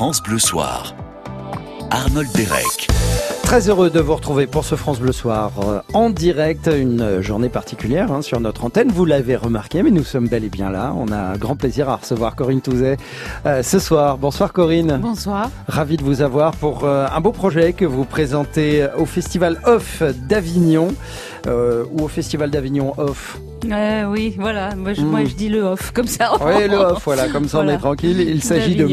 France Bleu Soir. Arnold Derek. Très heureux de vous retrouver pour ce France Bleu Soir euh, en direct, une journée particulière hein, sur notre antenne. Vous l'avez remarqué, mais nous sommes bel et bien là. On a un grand plaisir à recevoir Corinne Touzet euh, ce soir. Bonsoir Corinne. Bonsoir. Ravi de vous avoir pour euh, un beau projet que vous présentez au Festival Off d'Avignon euh, ou au Festival d'Avignon Off. Euh, oui, voilà. Moi je, moi, Mm. je dis le off, comme ça. Oui, le off, voilà, comme ça on est tranquille. Il s'agit de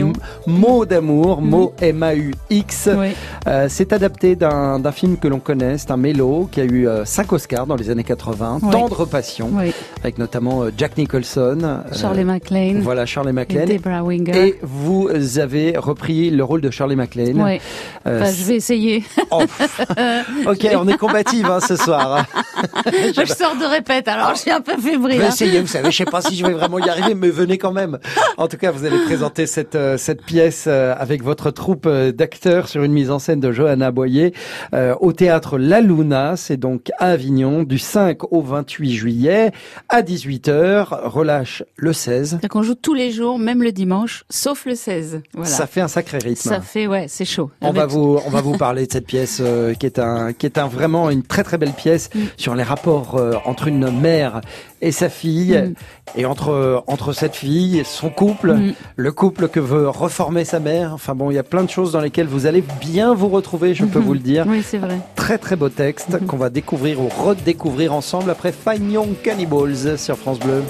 mots d'amour, mots M-A-U-X. Oui. Euh, c'est adapté d'un film que l'on connaît, c'est un mélo qui a eu euh, cinq Oscars dans les années 80, Oui. Tendre Passion, oui. avec notamment euh, Jack Nicholson. euh, Charlie MacLaine. Voilà, Charlie Et MacLaine. Deborah Winger. Et vous avez repris le rôle de Charlie MacLaine. Oui. Euh, Enfin, je vais essayer. oh, ok, on est combative hein, ce soir. Je sors de répète, alors je suis un peu fébrile. Hein. essayez, vous savez, je sais pas si je vais vraiment y arriver, mais venez quand même. En tout cas, vous allez présenter cette euh, cette pièce euh, avec votre troupe euh, d'acteurs sur une mise en scène de Johanna Boyer euh, au théâtre La Luna, c'est donc à Avignon du 5 au 28 juillet à 18h, relâche le 16. Donc on joue tous les jours, même le dimanche, sauf le 16. Voilà. Ça fait un sacré rythme. Ça fait, ouais, c'est chaud. On va vous on va vous parler de cette pièce euh, qui est un qui est un vraiment une très très belle pièce Mm. sur les rapports euh, entre une mère et sa fille Mm. et entre entre cette fille, son couple, Mm. le couple que veut reformer sa mère. Enfin bon, il y a plein de choses dans lesquelles vous allez bien vous retrouver, je peux Mhm. vous le dire. Oui, c'est vrai. Très très beau texte Mhm. qu'on va découvrir ou redécouvrir ensemble après Fine Young Cannibals sur France Bleu.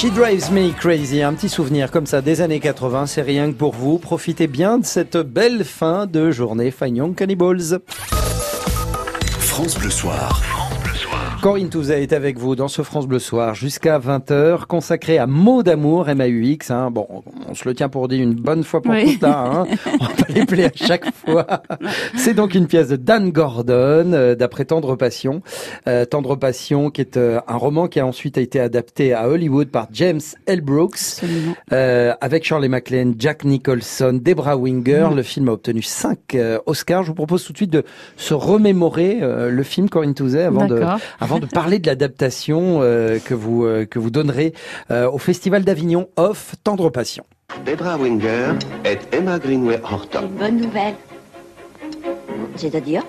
She Drives Me Crazy, un petit souvenir comme ça des années 80, c'est rien que pour vous. Profitez bien de cette belle fin de journée Young Cannibals. France Bleu Soir. Corinne Touzet est avec vous dans ce France Bleu Soir jusqu'à 20h, consacré à mots d'amour, MAUX. Hein. Bon, on se le tient pour dire une bonne fois pour toutes là. Hein. On va pas les plaire à chaque fois. C'est donc une pièce de Dan Gordon, euh, d'après Tendre Passion. Euh, Tendre Passion, qui est euh, un roman qui a ensuite été adapté à Hollywood par James L. Brooks, avec Shirley MacLaine, Jack Nicholson, Debra Winger. Mm. Le film a obtenu 5 Oscars. Je vous propose tout de suite de se remémorer le film Corinne Touzet avant de avant de parler de l'adaptation euh, que vous euh, que vous donnerez euh, au Festival d'Avignon Off Tendre Passion. Debra Winger est Emma Greenway Horton. Une bonne nouvelle. C'est-à-dire?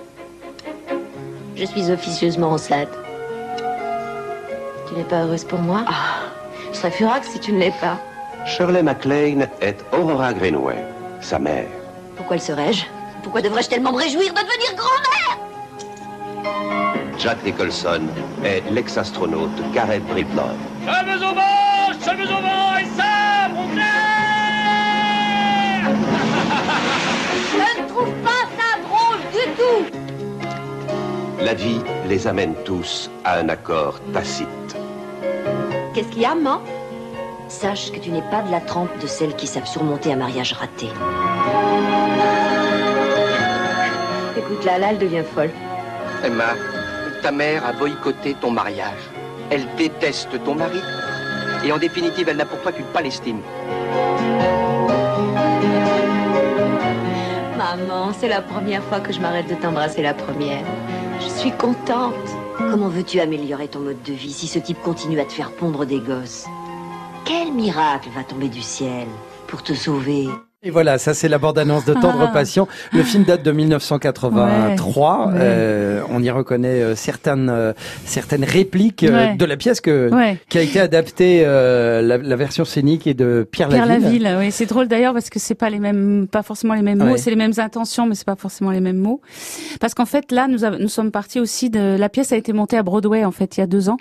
Je suis officieusement enceinte. Tu n'es pas heureuse pour moi? Ah, Je serais furax si tu ne l'es pas. Shirley MacLaine est Aurora Greenway, sa mère. Pourquoi le serais-je? Pourquoi devrais-je tellement me réjouir de devenir grand-mère? Jack Nicholson est l'ex-astronaute Gareth Bridlove. Cheveux au vent, cheveux au vent et ça, mon Je ne trouve pas ça drôle du tout La vie les amène tous à un accord tacite. Qu'est-ce qu'il y a, maman? Sache que tu n'es pas de la trempe de celles qui savent surmonter un mariage raté. Écoute, là, là, elle devient folle. Emma, ta mère a boycotté ton mariage. Elle déteste ton mari. Et en définitive, elle n'a pour toi qu'une palestine. Maman, c'est la première fois que je m'arrête de t'embrasser la première. Je suis contente. Comment veux-tu améliorer ton mode de vie si ce type continue à te faire pondre des gosses? Quel miracle va tomber du ciel pour te sauver? Et voilà, ça c'est la bande-annonce de Tendre ah. Passion. Le film date de 1983. Euh, on y reconnaît euh, certaines euh, certaines répliques de la pièce que qui a été adaptée. La, version scénique est de Pierre, Pierre Laville. Laville, oui, c'est drôle d'ailleurs parce que c'est pas les mêmes, pas forcément les mêmes mots. C'est les mêmes intentions, mais c'est pas forcément les mêmes mots. Parce qu'en fait, là, nous nous sommes partis aussi de la pièce a été montée à Broadway en fait il y a deux ans,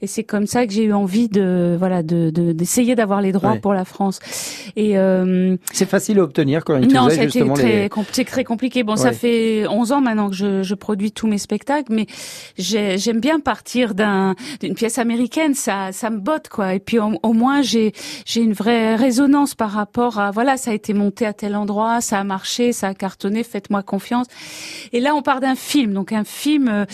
et c'est comme ça que j'ai eu envie de voilà de d'essayer d'avoir les droits pour la France. Et c'est facile à obtenir quand il Non, c'était très, c'est très compliqué. Bon, ça fait 11 ans maintenant que je, je produis tous mes spectacles, mais j'aime bien partir d'un d'une pièce américaine. Ça, ça me botte quoi. Et puis au, moins j'ai j'ai une vraie résonance par rapport à voilà, ça a été monté à tel endroit, ça a marché, ça a cartonné. Faites-moi confiance. Et là, on part d'un film, donc un film euh,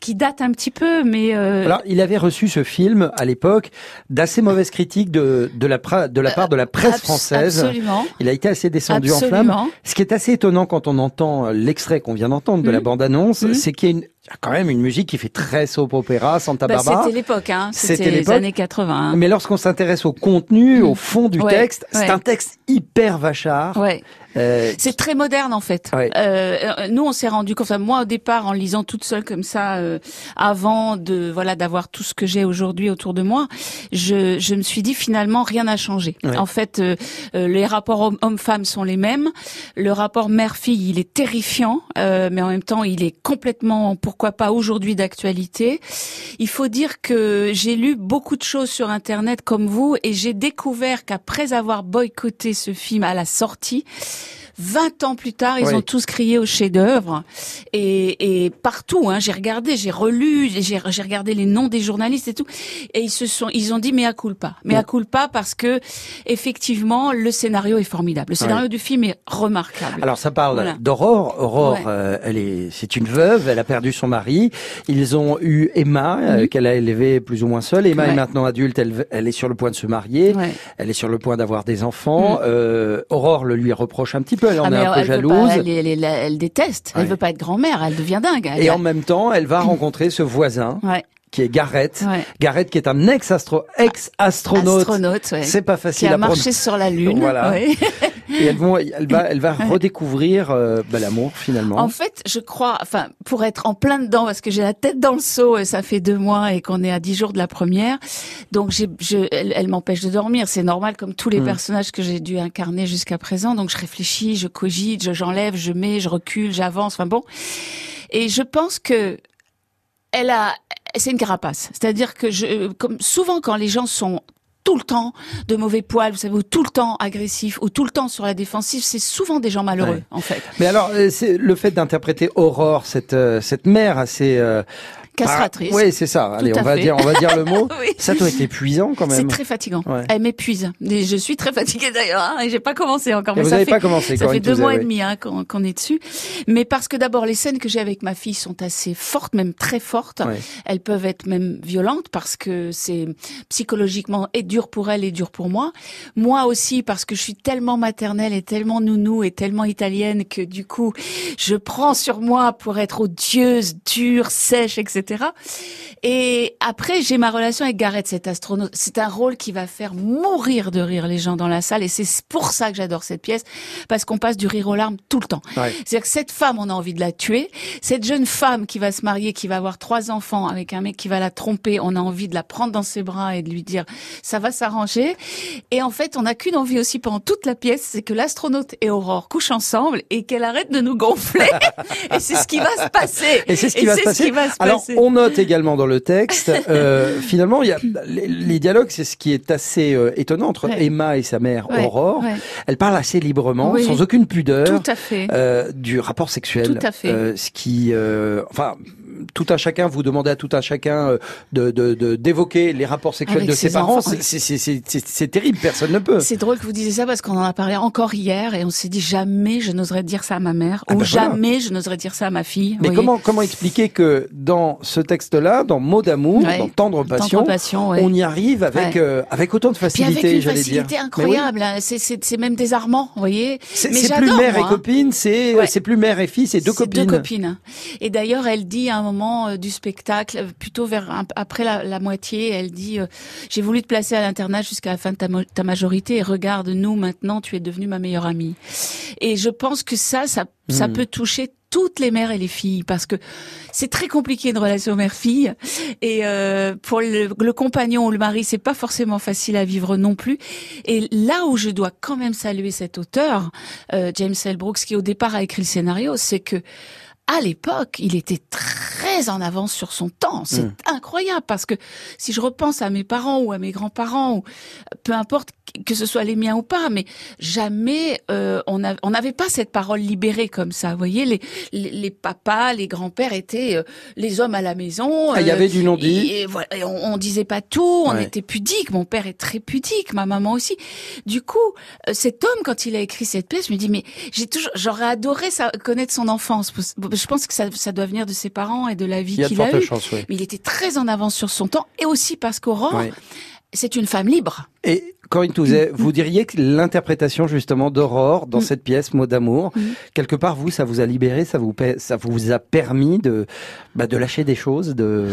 qui date un petit peu, mais euh... alors il avait reçu ce film à l'époque d'assez mauvaises critiques de de la de la part de la presse française. Absolument. Il a été assez descendu en flamme. Ce qui est assez étonnant quand on entend l'extrait qu'on vient d'entendre de la mmh. bande-annonce, mmh. c'est qu'il y a une quand même une musique qui fait très soap opéra, Santa bah, Barbara. c'était l'époque, hein. C'était les années 80. Hein. Mais lorsqu'on s'intéresse au contenu, mmh. au fond du texte, c'est un texte hyper vachard. Ouais. Euh, c'est très moderne en fait. Euh, nous, on s'est rendu compte. Enfin, moi, au départ, en lisant toute seule comme ça, euh, avant de voilà d'avoir tout ce que j'ai aujourd'hui autour de moi, je, je me suis dit finalement rien n'a changé. En fait, euh, euh, les rapports homme-femme sont les mêmes. Le rapport mère-fille, il est terrifiant, mais en même temps, il est complètement, pourquoi pas aujourd'hui d'actualité. Il faut dire que j'ai lu beaucoup de choses sur Internet comme vous, et j'ai découvert qu'après avoir boycotté ce film à la sortie, 20 ans plus tard, ils ont tous crié au chef-d'œuvre et, et partout. Hein, j'ai regardé, j'ai relu, j'ai regardé les noms des journalistes et tout, et ils se sont, ils ont dit mais à culpa, mais à culpa parce que effectivement le scénario est formidable. Le scénario du film est remarquable. Alors ça parle d'Aurore. Aurore, euh, elle est, c'est une veuve, elle a perdu son mari. Ils ont eu Emma euh, mhm. qu'elle a élevée plus ou moins seule. Emma est maintenant adulte, elle, elle, est sur le point de se marier, elle est sur le point d'avoir des enfants. Mhm. Euh, Aurore le lui reproche un petit peu elle en ah, est un peu jalouse. elle, déteste, elle veut pas être grand-mère, elle devient dingue. et en même temps, elle va rencontrer ce voisin. Qui est Garrett. Garrett qui est un ex-astro, ex-astronaute. Astronaute, C'est pas facile qui a marché sur la lune. Voilà. Et elle, vont, elle va, elle va redécouvrir euh, bah, l'amour finalement. En fait, je crois, enfin, pour être en plein dedans, parce que j'ai la tête dans le seau, et ça fait deux mois et qu'on est à dix jours de la première, donc j'ai, je, elle, m'empêche de dormir. C'est normal, comme tous les mm. personnages que j'ai dû incarner jusqu'à présent. Donc je réfléchis, je cogite, j'enlève, je mets, je recule, j'avance. Enfin bon. Et je pense que elle a, c'est une carapace. C'est-à-dire que je, comme souvent quand les gens sont tout le temps de mauvais poils, vous savez, ou tout le temps agressif, ou tout le temps sur la défensive, c'est souvent des gens malheureux, en fait. Mais alors, euh, c'est le fait d'interpréter Aurore, cette euh, cette mère assez euh, Castratrice. oui, c'est ça. Allez, on va dire, on va dire le mot. Ça doit être épuisant quand même. C'est très fatigant. Elle m'épuise. Je suis très fatiguée d'ailleurs. Hein, et j'ai pas commencé encore. Mais vous n'avez pas commencé. Ça fait deux mois et demi hein, qu'on est dessus. Mais parce que d'abord les scènes que j'ai avec ma fille sont assez fortes, même très fortes. Elles peuvent être même violentes parce que c'est psychologiquement et dur pour elle et dur pour moi. Moi aussi parce que je suis tellement maternelle et tellement nounou et tellement italienne que du coup je prends sur moi pour être odieuse, dure, sèche, etc. Et après j'ai ma relation avec Gareth, cet astronaute. C'est un rôle qui va faire mourir de rire les gens dans la salle et c'est pour ça que j'adore cette pièce parce qu'on passe du rire aux larmes tout le temps. C'est-à-dire que cette femme, on a envie de la tuer. Cette jeune femme qui va se marier, qui va avoir trois enfants avec un mec qui va la tromper, on a envie de la prendre dans ses bras et de lui dire ça va s'arranger. Et en fait, on n'a qu'une envie aussi pendant toute la pièce, c'est que l'astronaute et Aurore couchent ensemble et qu'elle arrête de nous gonfler. et c'est ce qui va se passer. Et c'est ce qui, va, se passer. Alors, on note également dans le texte, euh, finalement, il y a les, dialogues, c'est ce qui est assez euh, étonnant entre Emma et sa mère Aurore. Elle parle assez librement, sans aucune pudeur, Tout à fait. Euh, du rapport sexuel. Tout à fait. Euh, ce qui, euh, enfin, tout un chacun, vous demandez à tout un chacun euh, de d'évoquer les rapports sexuels de ses, parents, c'est terrible, personne ne peut. C'est drôle que vous disiez ça parce qu'on en a parlé encore hier et on s'est dit jamais je n'oserais dire ça à ma mère ah ou ben jamais je n'oserais dire ça à ma fille. Mais comment comment expliquer que dans ce texte-là, dans Mots d'amour, dans Tendre passion, on y arrive avec euh, avec autant de facilité, j'allais dire. Facilité incroyable, hein. c'est même désarmant, vous voyez. C'est plus mère et copine, c'est c'est plus mère et fille, c'est deux copines. Deux copines. Et d'ailleurs, elle dit à un moment euh, du spectacle, euh, plutôt vers après la, moitié, elle dit euh, j'ai voulu te placer à l'internat jusqu'à la fin de ta, majorité et regarde nous maintenant, tu es devenue ma meilleure amie. Et je pense que ça, ça, ça hmm. peut toucher toutes les mères et les filles parce que c'est très compliqué une relation mère-fille et pour le, le, compagnon ou le mari c'est pas forcément facile à vivre non plus et là où je dois quand même saluer cet auteur James L. Brooks qui au départ a écrit le scénario c'est que à l'époque, il était très en avance sur son temps. C'est hmm. incroyable parce que si je repense à mes parents ou à mes grands-parents, ou peu importe que ce soit les miens ou pas, mais jamais euh, on n'avait pas cette parole libérée comme ça. Vous voyez, les, les, papas, les grands-pères étaient euh, les hommes à la maison. Ah, il y avait du non-dit. Et, voilà, on, on, disait pas tout, on était pudique. Mon père est très pudique, ma maman aussi. Du coup, euh, cet homme, quand il a écrit cette pièce, je me dis mais j'ai toujours, j'aurais adoré ça, connaître son enfance. Je pense que ça, ça doit venir de ses parents et de la vie qu'il a, a eue. Mais il était très en avance sur son temps et aussi parce qu'Aurore c'est une femme libre. Et Corinne Touzet, vous diriez que l'interprétation justement d'Aurore dans mm. cette pièce Mot d'amour, mm. quelque part vous, ça vous a libéré, ça vous ça vous a permis de bah, de lâcher des choses, de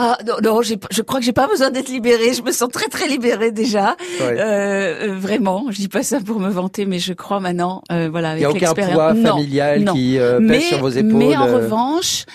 ah non, non je crois que j'ai pas besoin d'être libérée. Je me sens très très libérée déjà. Euh, vraiment, je dis pas ça pour me vanter, mais je crois maintenant, euh, voilà, avec Il n'y a aucun poids familial qui euh, pèse sur vos épaules. Mais en revanche,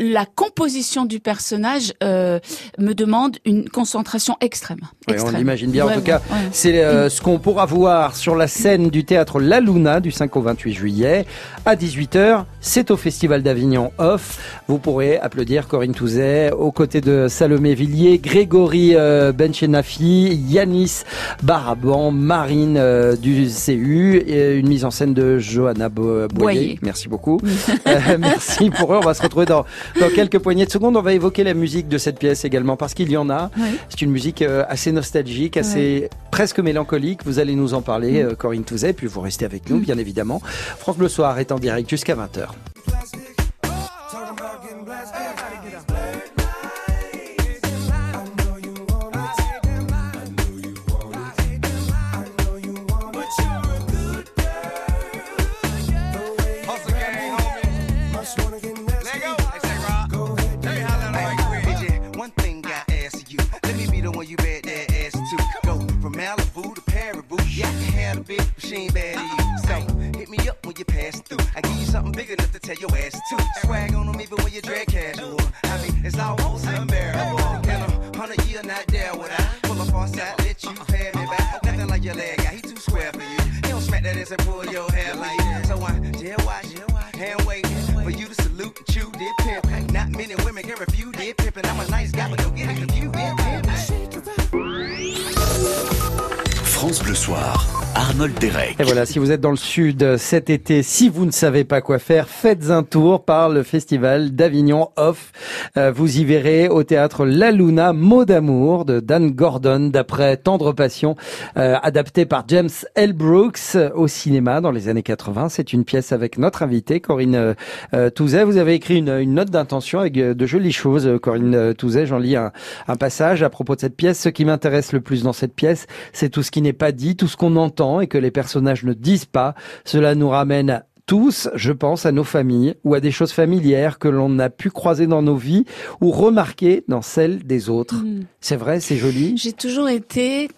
la composition du personnage euh, me demande une concentration extrême. on l'imagine bien. en tout cas, c'est euh, ce qu'on pourra voir sur la scène du théâtre La Luna du 5 au 28 juillet à 18h. C'est au Festival d'Avignon Off. Vous pourrez applaudir Corinne Touzet aux côtés de Salomé Villiers, Grégory euh, Benchenafi, Yanis Baraban, Marine euh, du CU, et une mise en scène de Johanna Boyer. Merci beaucoup. merci pour eux. On va se retrouver dans dans quelques poignées de secondes, on va évoquer la musique de cette pièce également, parce qu'il y en a. C'est une musique euh, assez nostalgique, assez presque mélancolique. Vous allez nous en parler, mm. euh, Corinne Touzet, puis vous restez avec nous, mm. bien évidemment. France Bleu Soir est en direct jusqu'à 20h. Big enough to tell your ass to. Swag on them even when you drag casual. I mean, it's almost unbearable. In a hundred year, not there would I pull up on side, let you pay me back. Nothing like your leg guy, he too square for you. He don't smack that ass and pull your hair like that. So I jail watch, hand wait for you to salute and chew did pimp. Not many women can refuse did pimpin'. I'm a nice guy, but don't get it confused. France Bleu Soir. Et voilà, si vous êtes dans le sud cet été, si vous ne savez pas quoi faire, faites un tour par le festival d'Avignon Off. Euh, vous y verrez au théâtre La Luna, Mot d'amour de Dan Gordon, d'après Tendre Passion, euh, adapté par James L. Brooks au cinéma dans les années 80. C'est une pièce avec notre invitée, Corinne euh, Touzet. Vous avez écrit une, une note d'intention avec de jolies choses, Corinne Touzet. J'en lis un, un passage à propos de cette pièce. Ce qui m'intéresse le plus dans cette pièce, c'est tout ce qui n'est pas dit, tout ce qu'on entend et que les personnages ne disent pas. Cela nous ramène tous, je pense, à nos familles ou à des choses familières que l'on a pu croiser dans nos vies ou remarquer dans celles des autres. Hmm. C'est vrai, c'est joli. J'ai toujours été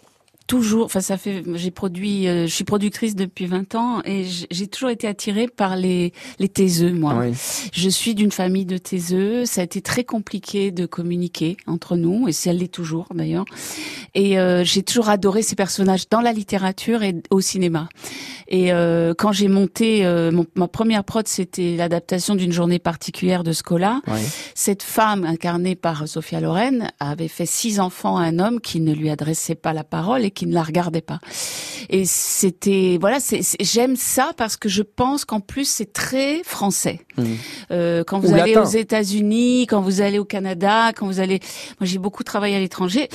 toujours, enfin ça fait, j'ai produit, euh, je suis productrice depuis 20 ans et j'ai toujours été attirée par les les taiseux, moi. Je suis d'une famille de taiseux. Ça a été très compliqué de communiquer entre nous et ça l'est toujours d'ailleurs. Et euh, j'ai toujours adoré ces personnages dans la littérature et au cinéma. Et euh, quand j'ai monté euh, ma première prod, c'était l'adaptation d'une journée particulière de Scola. Cette femme incarnée par Sophia Loren avait fait six enfants à un homme qui ne lui adressait pas la parole et qui ne la regardait pas. Et c'était voilà, j'aime ça parce que je pense qu'en plus c'est très français. Mmh. Euh, quand vous allez aux États-Unis, quand vous allez au Canada, quand vous allez, moi j'ai beaucoup travaillé à l'étranger.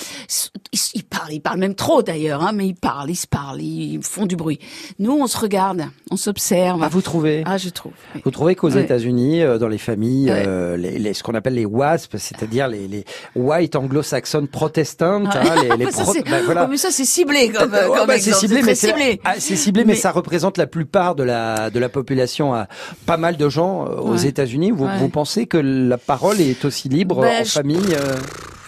Ils, parlent, ils parlent même trop d'ailleurs, hein, mais ils parlent, ils se parlent, ils font du bruit. Nous on se regarde, on s'observe. Ah vous trouvez Ah je trouve. Vous trouvez qu'aux États-Unis, euh, dans les familles, euh, les, les, ce qu'on appelle les WASP, c'est-à-dire les, les white anglo-saxonnes protestantes, hein, les, les ben, voilà. mais ça c'est ciblé comme, euh, comme bah, c'est ciblé, mais c'est ah, ciblé, mais, ça représente la plupart de la de la population. À pas mal de gens euh, aux États-Unis. Vous, vous pensez que la parole est aussi libre ben, en famille euh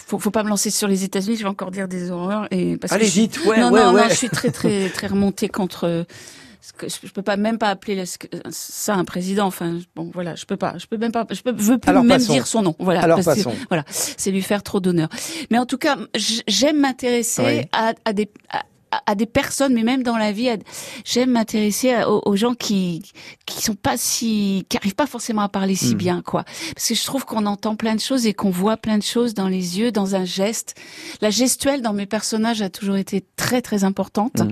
faut, faut pas me lancer sur les États-Unis, je vais encore dire des horreurs et parce Allez, que vite, ouais, non, ouais, non, ouais. non, je suis très très très remontée contre je peux pas même pas appeler ça un président. Enfin, bon, voilà, je peux pas, je peux même pas, je peux, veux plus même dire son nom. Voilà, Alors passons. voilà, c'est lui faire trop d'honneur. Mais en tout cas, j'aime m'intéresser à, à, des à, à des personnes, mais même dans la vie, j'aime m'intéresser aux, gens qui qui sont pas si, qui arrivent pas forcément à parler si hmm. bien, quoi. Parce que je trouve qu'on entend plein de choses et qu'on voit plein de choses dans les yeux, dans un geste. La gestuelle dans mes personnages a toujours été très très importante. Hmm.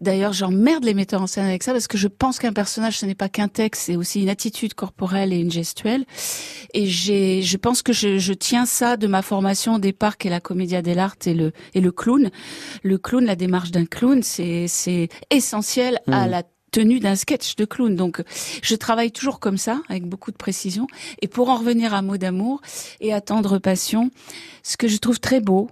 D'ailleurs, j'emmerde les metteurs en scène avec ça parce que je pense qu'un personnage, ce n'est pas qu'un texte, c'est aussi une attitude corporelle et une gestuelle. Et j'ai, je pense que je, je tiens ça de ma formation au départ, qui est la comédia dell'arte et le et le clown. Le clown, la démarche d'un clown, c'est essentiel à mm. la tenue d'un sketch de clown. Donc, je travaille toujours comme ça, avec beaucoup de précision. Et pour en revenir à Mots d'amour et à Tendre Passion, ce que je trouve très beau,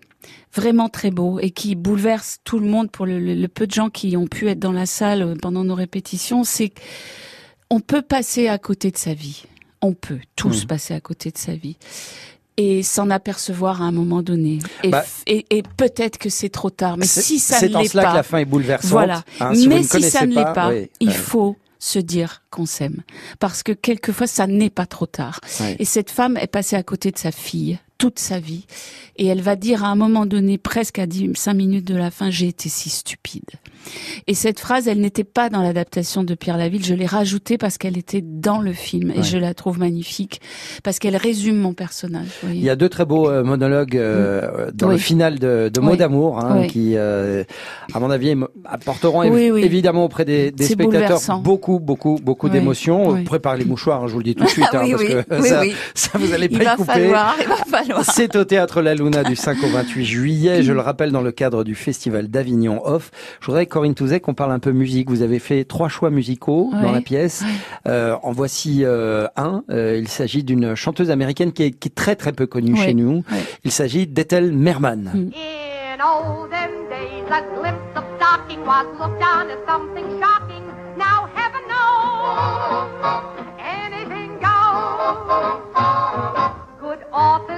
vraiment très beau, et qui bouleverse tout le monde pour le, peu de gens qui ont pu être dans la salle pendant nos répétitions, c'est qu'on peut passer à côté de sa vie. On peut tous mm. passer à côté de sa vie et s'en apercevoir à un moment donné. Et, bah, et, et peut-être que c'est trop tard. Mais si ça ne l'est pas, c'est en cela que la fin est bouleversante. Voilà. Hein, mais si ça ne l'est pas, il faut se dire qu'on s'aime. Parce que quelquefois, ça n'est pas trop tard. Et cette femme est passée à côté de sa fille toute sa vie. Et elle va dire à un moment donné, presque à 5 minutes de la fin, j'ai été si stupide. Et cette phrase, elle n'était pas dans l'adaptation de Pierre Laville. Je l'ai rajoutée parce qu'elle était dans le film et je la trouve magnifique parce qu'elle résume mon personnage. Il y a deux très beaux euh, monologues euh, mm. dans le final de, de Mots d'amour hein, qui, euh, à mon avis, apporteront évidemment auprès des, des spectateurs beaucoup, beaucoup, beaucoup d'émotions. Préparez les mouchoirs, hein, je vous le dis tout de suite, hein, parce que ça, ça, vous allez pas y couper. Falloir, il va falloir. C'est au théâtre La Luna du 5 au 28 juillet. Je le rappelle dans le cadre du festival d'Avignon Off. Je voudrais Corinne Touzet qu'on parle un peu musique. Vous avez fait trois choix musicaux dans la pièce. Euh, en voici euh, un. Euh, il s'agit d'une chanteuse américaine qui est, qui est, très très peu connue chez nous. Il s'agit d'Ethel Merman. Mm. In all them days, a glimpse of stocking was looked on as something shocking. Now heaven knows anything goes. Good authors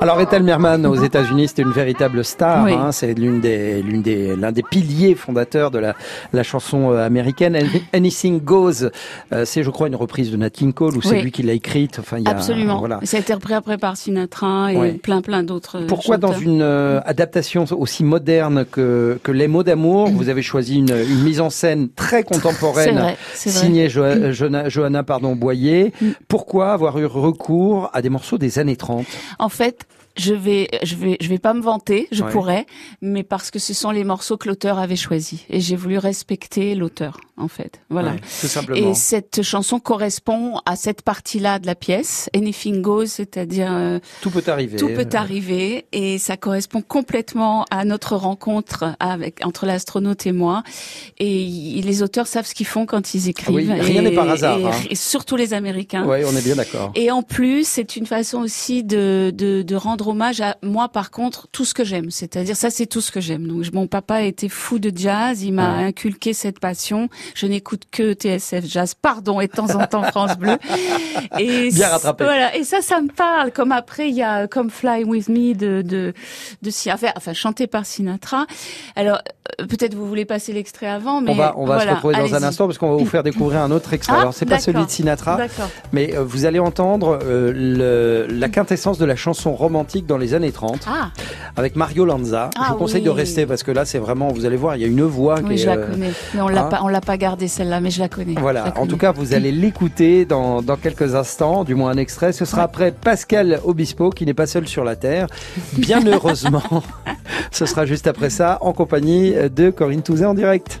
Alors Ethel Merman aux États-Unis, c'est une véritable star. Hein, c'est l'une des, l'une des, l'un des piliers fondateurs de la, la chanson euh, américaine. Anything Goes, euh, c'est je crois une reprise de Nat King Cole ou c'est lui qui l'a écrite. Enfin, il y a, absolument. Voilà. Ça a été repris après par Sinatra et plein plein d'autres. Pourquoi dans une euh, adaptation aussi moderne que que Les mots d'amour, vous avez choisi une, une, mise en scène très contemporaine, vrai, signée vrai. Johanna pardon Boyer. Mm. Pourquoi avoir eu recours à des morceaux des années 30 En fait, je vais, je vais, je vais pas me vanter, je pourrais, mais parce que ce sont les morceaux que l'auteur avait choisis et j'ai voulu respecter l'auteur en fait. Voilà. tout simplement. Et cette chanson correspond à cette partie-là de la pièce, Anything Goes, c'est-à-dire euh, tout peut arriver. Tout peut arriver et ça correspond complètement à notre rencontre avec entre l'astronaute et moi. Et les auteurs savent ce qu'ils font quand ils écrivent. Oui, rien n'est par hasard. Et, hein. et, surtout les Américains. Oui, on est bien d'accord. Et en plus, c'est une façon aussi de, de, de rendre hommage à moi, par contre, tout ce que j'aime. C'est-à-dire, ça, c'est tout ce que j'aime. Donc, mon papa était fou de jazz. Il m'a inculqué cette passion. Je n'écoute que TSF Jazz, pardon, et de temps en temps France Bleu. Et Bien rattrapé. Voilà. Et ça, ça me parle. Comme après, il y a comme Fly With Me de, de, de Sinatra, enfin, chanté par Sinatra. Alors, euh, peut-être vous voulez passer l'extrait avant, mais. On va, on va voilà, se retrouver dans un instant parce qu'on va vous faire découvrir un autre extrait. Ah, Alors, c'est pas celui de Sinatra. Mais euh, vous allez entendre euh, le, la quintessence de la chanson romantique dans les années 30 ah. avec Mario Lanza. Ah, je vous conseille oui. de rester parce que là, c'est vraiment, vous allez voir, il y a une voix oui, qui je est, la euh, connais. Mais on l'a hein pas, on l'a pas gardée celle-là, mais je la connais. Voilà. En tout cas, vous allez l'écouter dans, dans quelques instants, du moins un extrait. Ce sera après Pascal Obispo, qui n'est pas seul sur la Terre. Bien heureusement. Ce sera juste après ça, en compagnie de Corinne Touzet en direct.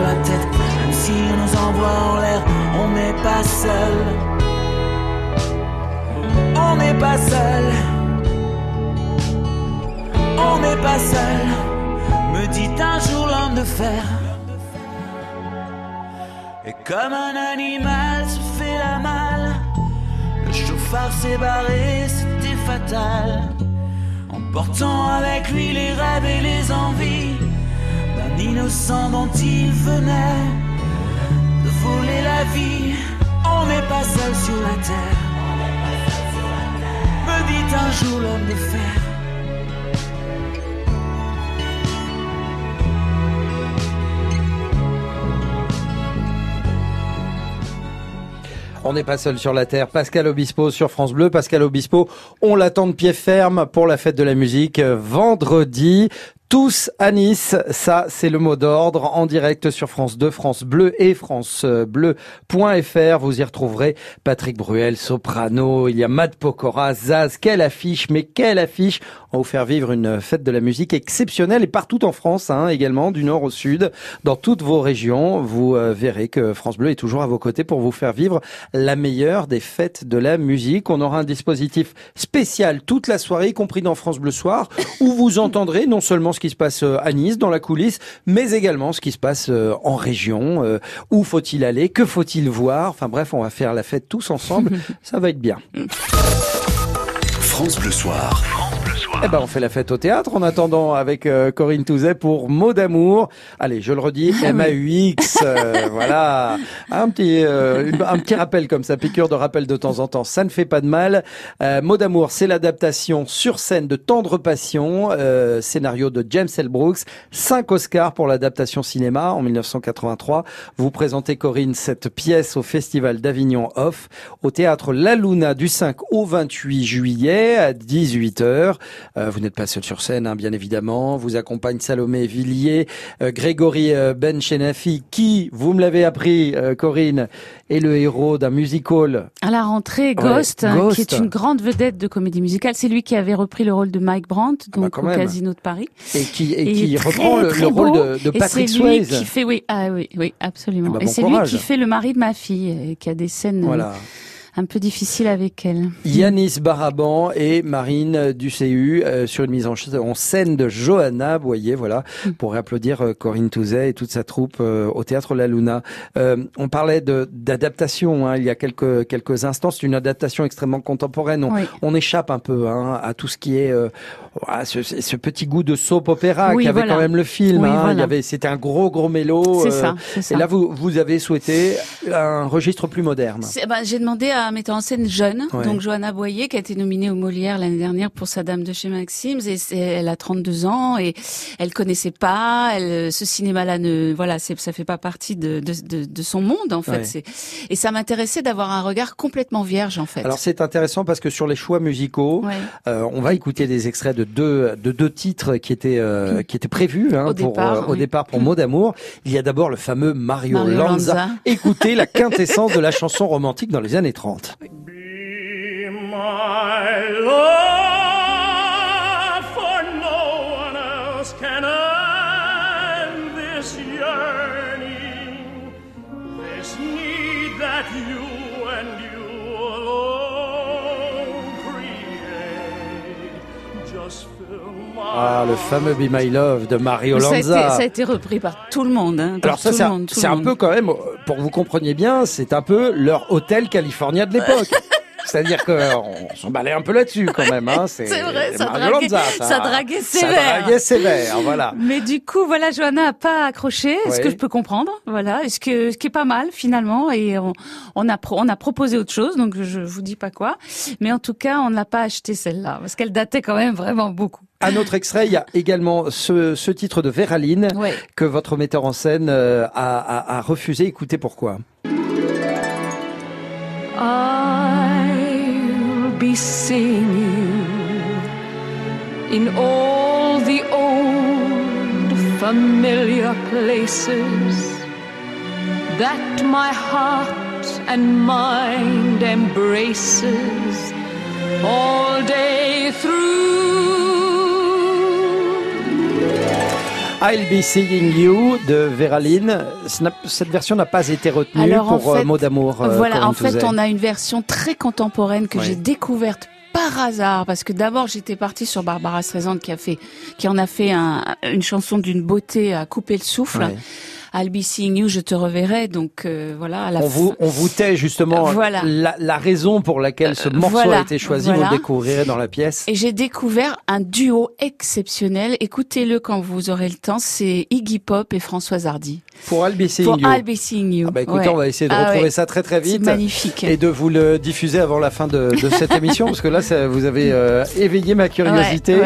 La tête, même si on nous envoie en l'air, on n'est pas seul. On n'est pas seul. On n'est pas seul, me dit un jour l'homme fer. Et comme un animal se fait la malle, le chauffard s'est barré, c'était fatal. Emportant avec lui les rêves et les envies d'un innocent dont il venait de voler la vie. On n'est pas seul sur la terre, me dit un jour l'homme de fer. On n'est pas seul sur la terre. Pascal Obispo sur France Bleu. Pascal Obispo, on l'attend de pied ferme pour la fête de la musique vendredi. Tous à Nice, ça c'est le mot d'ordre en direct sur France 2, France Bleu et France Bleu.fr. Vous y retrouverez Patrick Bruel, soprano, il y a Matt Pokora, Zaz, quelle affiche, mais quelle affiche On vous faire vivre une fête de la musique exceptionnelle et partout en France hein, également, du nord au sud, dans toutes vos régions. Vous euh, verrez que France Bleu est toujours à vos côtés pour vous faire vivre la meilleure des fêtes de la musique. On aura un dispositif spécial toute la soirée, y compris dans France Bleu Soir, où vous entendrez non seulement ce qui se passe euh, à Nice, dans la coulisse, mais également ce qui se passe euh, en région. Euh, où faut-il aller Que faut-il voir Enfin bref, on va faire la fête tous ensemble. Ça va être bien. France Bleu Soir. Eh ben, on fait la fête au théâtre en attendant avec euh, Corinne Touzet pour Mot d'amour. Allez, je le redis, Ah M-A-U-X, euh, voilà. Un petit, euh, un petit rappel comme ça, piqûre de rappel de temps en temps, ça ne fait pas de mal. Euh, Mot d'amour, c'est l'adaptation sur scène de Tendre Passion, euh, scénario de James L. Brooks, 5 Oscars pour l'adaptation cinéma en 1983. Vous présentez, Corinne, cette pièce au Festival d'Avignon Off, au théâtre La Luna du 5 au 28 juillet à 18h. Euh, vous n'êtes pas seul sur scène, hein, bien évidemment. Vous accompagne Salomé Villiers, euh, Grégory euh, Benchenafi, qui, vous me l'avez appris, euh, Corinne, est le héros d'un musical? À la rentrée, Ghost, Ouais, hein, Ghost. qui est une grande vedette de comédie musicale. C'est lui qui avait repris le rôle de Mike Brandt, bah, donc quand au. Casino de Paris. Et qui, et Et qui reprend très, le, très le rôle de, Et Patrick c'est lui Swayze. qui fait, oui, ah oui, oui, absolument. Ah bah, et c'est lui qui fait le mari de ma fille, qui a des scènes euh, Voilà. Un peu difficiles avec elle. Yanis Baraban et Marine Ducu euh, sur une mise en, scène de Johanna Boyer, voilà, Mm. pour applaudir euh, Corinne Touzet et toute sa troupe euh, au théâtre La Luna. Euh, on parlait de d'adaptation hein, il y a quelques quelques instants. C'est une adaptation extrêmement contemporaine. On, Oui. on échappe un peu hein, à tout ce qui est euh, à ce, ce petit goût de soap opéra Oui, qui avait voilà. quand même le film. Oui, hein. voilà. Il y avait, c'était un gros gros mélo. C'est euh, ça, ça. Et là, vous vous avez souhaité un registre plus moderne. C'est- ben, j'ai demandé à un metteur en scène jeune, Ouais. donc Johanna Boyer, qui a été nominée au Molière l'année dernière pour sa Dame de chez Maxims, et elle a 32 ans et elle connaissait pas, elle, ce cinéma-là ne, voilà, ça fait pas partie de, de, de, de son monde en fait. Ouais. Et ça m'intéressait d'avoir un regard complètement vierge en fait. Alors c'est intéressant parce que sur les choix musicaux, Ouais. euh, on va écouter des extraits de deux de deux titres qui étaient euh, qui étaient prévus hein, Au pour départ, euh, au départ pour Mot d'amour. Il y a d'abord le fameux Mario, Mario Lanza. Lanza. Écoutez la quintessence de la chanson romantique dans les années 30. My Ah, le fameux Be My Love de Mario ça, a été, Lanza. ça a été repris par tout le monde. Hein, Alors ça, c'est un, peu quand même, pour que vous compreniez bien, c'est un peu leur hôtel California de l'époque. C'est-à-dire qu'on s'emballait un peu là-dessus quand même. Hein. C'est vrai, ça draguait- ça draguait Ça sévère. draguait sévère, voilà. Mais du coup, voilà, Johanna a pas accroché, ce Ouais. que je peux comprendre, voilà, ce que ce qui est pas mal finalement, et on, on a pro- on a proposé autre chose, donc je vous dis pas quoi, mais en tout cas, on ne l'a pas acheté celle-là parce qu'elle datait quand même vraiment beaucoup. Un autre extrait, il y a également ce, ce titre de Véraline Ouais. que votre metteur en scène euh, a, a- a refusé. Écoutez pourquoi. I'll you in all the old familiar places that my heart and mind embraces all day through. I'll be seeing you de n'a- Cette version n'a pas été retenue Alors, pour euh, fait, Mot d'amour. euh, voilà, en fait, on a une version très contemporaine que j'ai découverte par par hasard, parce que d'abord j'étais partie sur Barbara Streisand qui a fait, qui en a fait une chanson d'une beauté à couper le souffle. I'll be seeing you, je te reverrai. Donc euh, voilà. À la on vous on vous tait justement voilà. la, la, raison pour laquelle ce morceau a été choisi. Vous le découvrirez dans la pièce. Et j'ai découvert un duo exceptionnel. Écoutez-le quand vous aurez le temps. C'est Iggy Pop et Françoise Hardy. Pour I'll be seeing pour you. I'll be seeing you. Ah bah écoutez, on va essayer de ah retrouver ça très très vite. magnifique. Et de vous le diffuser avant la fin de, de cette émission parce que là, ça, vous avez euh, éveillé ma curiosité.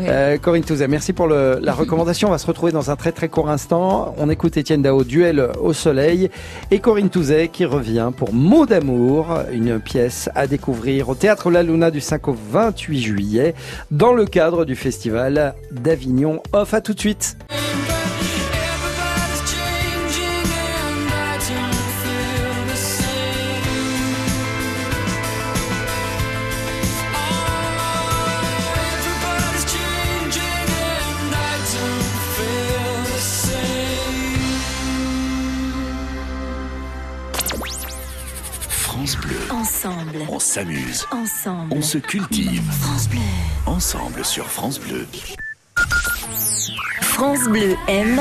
Euh, Corinne Touzet, merci pour le, la recommandation. On va se retrouver dans un très très court instant. On écoute Étienne Dao, Duel au soleil et Corinne Touzet qui revient pour Mot d'amour, une pièce à découvrir au Théâtre La Luna du 5 au 28 juillet dans le cadre du festival d'Avignon. Off à tout de suite. Ensemble. On s'amuse. Ensemble. On se cultive. France Bleu. Ensemble sur France Bleu. France Bleu aime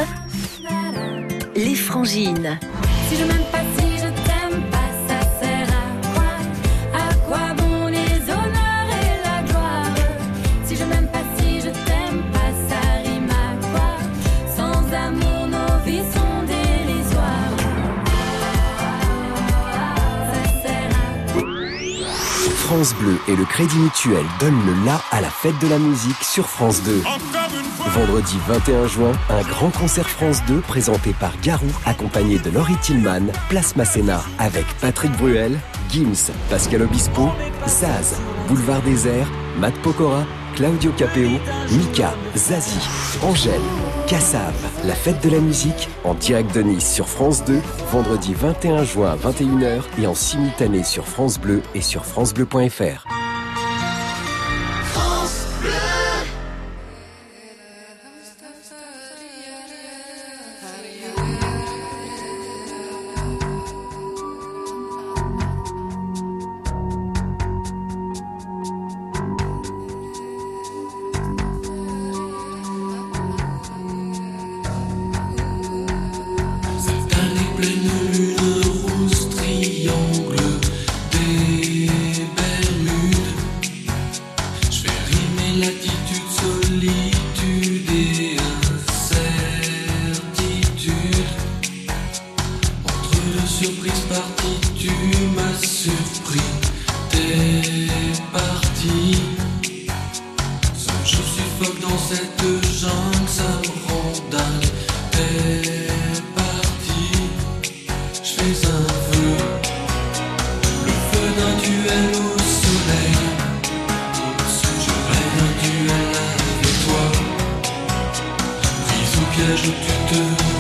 les frangines. Si je m'aime pas France Bleu et le Crédit Mutuel donnent le la à la fête de la musique sur France 2. Vendredi 21 juin, un grand concert France 2 présenté par Garou, accompagné de Laurie Tillman, Place Masséna, avec Patrick Bruel, Gims, Pascal Obispo, Zaz, Boulevard Désert, Matt Pokora, Claudio Capeo, Mika, Zazie, Angèle, Cassav, la fête de la musique, en direct de Nice sur France 2, vendredi 21 juin à 21h et en simultané sur France Bleu et sur francebleu.fr. you alive.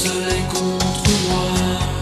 soleil contre moi.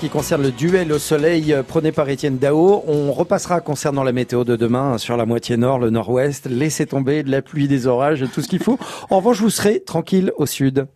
Qui concerne le duel au soleil euh, prôné par Étienne Dao, on repassera concernant la météo de demain hein, sur la moitié nord, le nord-ouest. Laissez tomber de la pluie, des orages, tout ce qu'il faut. En revanche, vous serez tranquille au sud.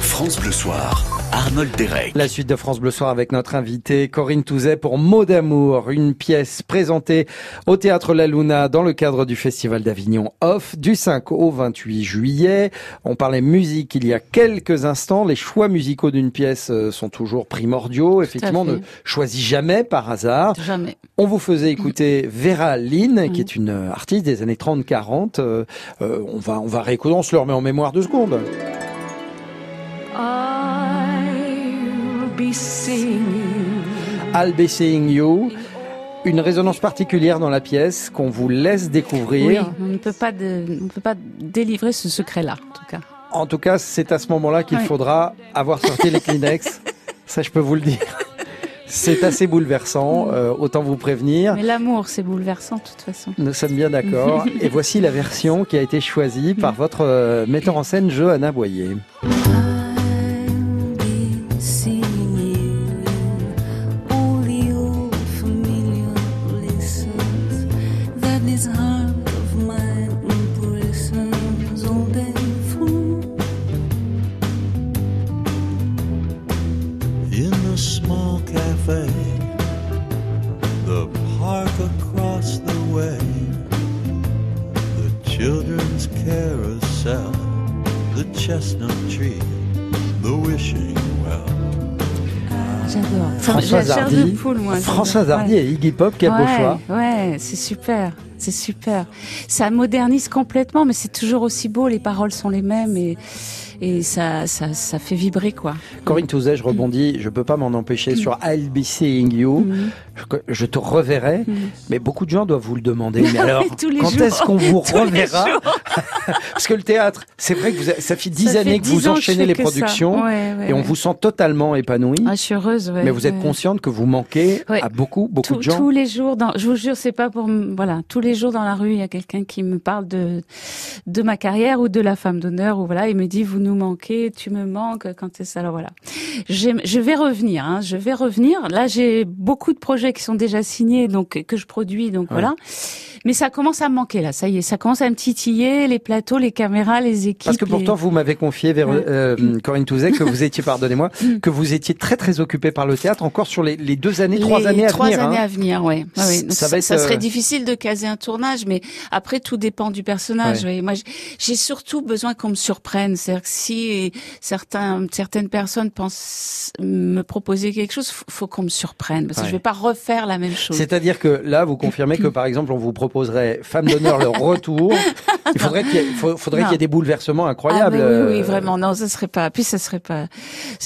France Bleu Soir. Arnold Derek. La suite de France Bleu Soir avec notre invité Corinne Touzet pour Mot d'amour, une pièce présentée au Théâtre La Luna dans le cadre du Festival d'Avignon Off du 5 au 28 juillet. On parlait musique il y a quelques instants. Les choix musicaux d'une pièce euh, sont toujours primordiaux. Effectivement, on ne choisit jamais par hasard. Jamais. On vous faisait écouter Vera Lynn, qui est une artiste des années 30-40. Euh, euh, on va, on va réécouter, on se le remet en mémoire deux secondes. you. I'll be seeing you. Une résonance particulière dans la pièce qu'on vous laisse découvrir. Oui, on ne peut pas, de, on peut pas délivrer ce secret-là, en tout cas. En tout cas, c'est à ce moment-là qu'il faudra avoir sorti les Kleenex. Ça, je peux vous le dire. C'est assez bouleversant, euh, autant vous prévenir. Mais l'amour, c'est bouleversant de toute façon. Nous sommes bien d'accord. Et voici la version qui a été choisie par votre euh, metteur en scène, Johanna Boyer. François Hardy et Iggy Pop, quel beau choix. Ouais, c'est super, c'est super. Ça modernise complètement, mais c'est toujours aussi beau. Les paroles sont les mêmes et et ça, ça, ça fait vibrer quoi. Corinne Touzet, je rebondis, je peux pas m'en empêcher mm. sur I'll be seeing you. Mm. Je, te reverrai, mm. mais beaucoup de gens doivent vous le demander. Mais alors, quand est-ce qu'on vous reverra Parce que le théâtre, c'est vrai que vous, ça fait dix années que vous enchaînez les productions et on vous sent totalement épanoui. Ah, je suis heureuse. mais vous êtes consciente que vous manquez à beaucoup, beaucoup de gens. Tous les jours, dans, je vous jure, c'est pas pour voilà, tous les jours dans la rue, il y a quelqu'un qui me parle de de ma carrière ou de la femme d'honneur ou voilà, il me dit vous nous manquez, tu me manques quand c'est ça. Alors voilà, je vais revenir, hein, je vais revenir. Là, j'ai beaucoup de projets qui sont déjà signés, donc que je produis, donc voilà. Mais ça commence à me manquer là, ça y est, ça commence à me titiller, les plateaux, les caméras, les équipes. Parce que pourtant, vous m'avez confié, vers, euh, Corinne Touzet, que vous étiez, pardonnez-moi, mm. que vous étiez très très occupée par le théâtre encore sur les, les deux années, trois années à venir. Trois années hein. à venir, ouais. oui. Ça, ça, ça, serait euh, difficile de caser un tournage, mais après tout dépend du personnage. Ouais. Moi, j'ai surtout besoin qu'on me surprenne. C'est-à-dire que si certains, certaines personnes pensent me proposer quelque chose, faut qu'on me surprenne parce que je vais pas refaire la même chose. C'est-à-dire que là, vous confirmez que par exemple, on vous propose proposerait Femme d'honneur le retour, il faudrait qu'il y, ait, faudrait qu'il y ait des bouleversements incroyables. Ah, oui, oui, vraiment. Non, ça serait pas. Puis ça serait pas.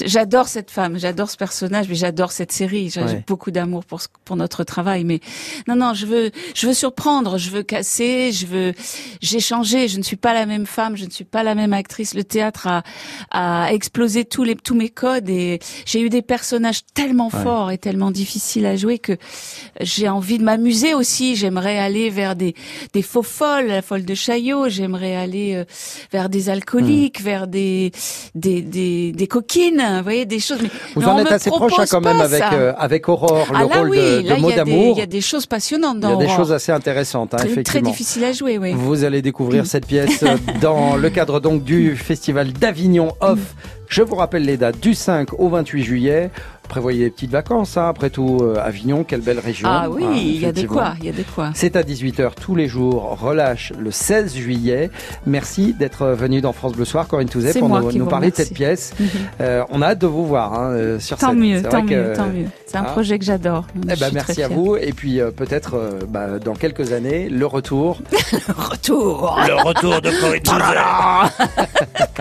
J'adore cette femme, j'adore ce personnage, mais j'adore cette série. J'ai beaucoup d'amour pour pour notre travail, mais non, non, je veux, je veux surprendre, je veux casser, je veux. J'ai changé. Je ne suis pas la même femme, je ne suis pas la même actrice. Le théâtre a, a explosé tous les tous mes codes et j'ai eu des personnages tellement forts et tellement difficiles à jouer que j'ai envie de m'amuser aussi. J'aimerais aller vers des, des faux folles, la folle de Chaillot, j'aimerais aller euh, vers des alcooliques, hmm. vers des, des, des, des, coquines, vous voyez, des choses. Mais, vous en êtes assez proche hein, quand même avec, euh, avec Aurore, le ah, rôle de, de mot d'amour. Il y a des choses passionnantes dans Il y a des choses assez intéressantes, hein, très, effectivement. Très difficile à jouer, oui. Vous allez découvrir cette pièce dans le cadre donc du festival d'Avignon Off. Je vous rappelle les dates du 5 au 28 juillet prévoyez des petites vacances, hein, après tout, euh, Avignon, quelle belle région. Ah oui, hein, il y a de quoi, il y a de quoi. C'est à 18h tous les jours, relâche le 16 juillet. Merci d'être venu dans France Bleu Soir, Corinne Touzet, pour nous, parler de cette pièce. euh, on a hâte de vous voir hein, euh, sur tant Mieux, tant mieux, tant mieux, C'est un hein projet que j'adore. Eh ben, merci à vous, et puis euh, peut-être bah, dans quelques années, le retour. le retour Le retour de Corinne Touzet